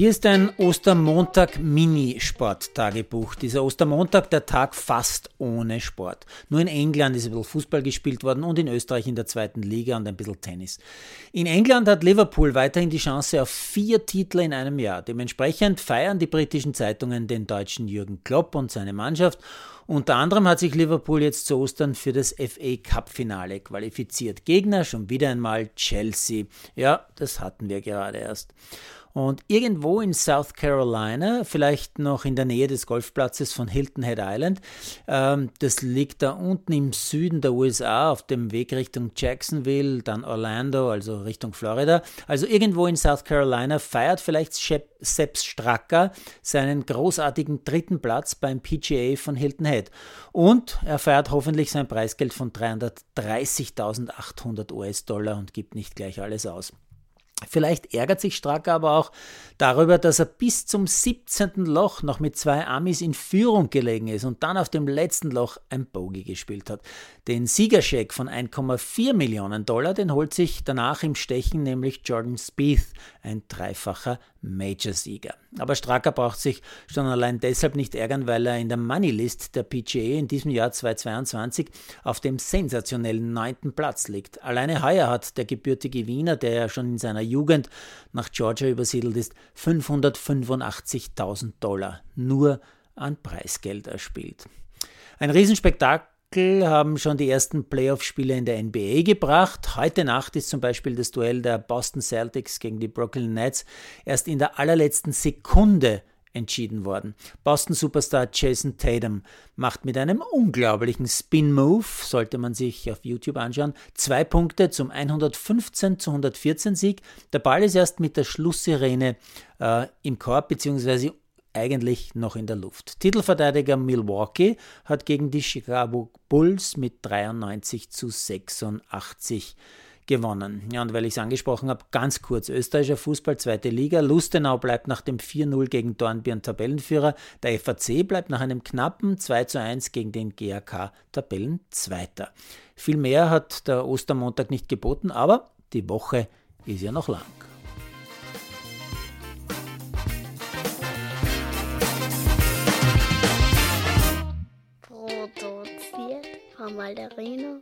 Hier ist ein Ostermontag-Mini-Sport-Tagebuch. Dieser Ostermontag, der Tag fast ohne Sport. Nur in England ist ein bisschen Fußball gespielt worden und in Österreich in der zweiten Liga und ein bisschen Tennis. In England hat Liverpool weiterhin die Chance auf vier Titel in einem Jahr. Dementsprechend feiern die britischen Zeitungen den deutschen Jürgen Klopp und seine Mannschaft. Unter anderem hat sich Liverpool jetzt zu Ostern für das FA Cup-Finale qualifiziert. Gegner schon wieder einmal Chelsea. Ja, das hatten wir gerade erst. Und irgendwo in South Carolina, vielleicht noch in der Nähe des Golfplatzes von Hilton Head Island, ähm, das liegt da unten im Süden der USA auf dem Weg Richtung Jacksonville, dann Orlando, also Richtung Florida. Also irgendwo in South Carolina feiert vielleicht Sepp Stracker seinen großartigen dritten Platz beim PGA von Hilton Head. Und er feiert hoffentlich sein Preisgeld von 330.800 US-Dollar und gibt nicht gleich alles aus. Vielleicht ärgert sich Stracker aber auch darüber, dass er bis zum 17. Loch noch mit zwei Amis in Führung gelegen ist und dann auf dem letzten Loch ein Bogey gespielt hat. Den Siegerscheck von 1,4 Millionen Dollar, den holt sich danach im Stechen nämlich Jordan Spieth, ein dreifacher Major-Sieger. Aber Stracker braucht sich schon allein deshalb nicht ärgern, weil er in der Moneylist der PGA in diesem Jahr 2022 auf dem sensationellen neunten Platz liegt. Alleine heuer hat der gebürtige Wiener, der ja schon in seiner Jugend nach Georgia übersiedelt ist, 585.000 Dollar nur an Preisgeld erspielt. Ein Riesenspektakel haben schon die ersten Playoff-Spiele in der NBA gebracht. Heute Nacht ist zum Beispiel das Duell der Boston Celtics gegen die Brooklyn Nets erst in der allerletzten Sekunde entschieden worden. Boston Superstar Jason Tatum macht mit einem unglaublichen Spin-Move, sollte man sich auf YouTube anschauen, zwei Punkte zum 115 zu 114 Sieg. Der Ball ist erst mit der Schlusssirene äh, im Korb bzw eigentlich noch in der Luft. Titelverteidiger Milwaukee hat gegen die Chicago Bulls mit 93 zu 86 gewonnen. Ja, und weil ich es angesprochen habe, ganz kurz, österreichischer Fußball, zweite Liga. Lustenau bleibt nach dem 4-0 gegen Dornbirn Tabellenführer. Der FAC bleibt nach einem knappen 2-1 gegen den GAK Tabellenzweiter. Viel mehr hat der Ostermontag nicht geboten, aber die Woche ist ja noch lang. Malderino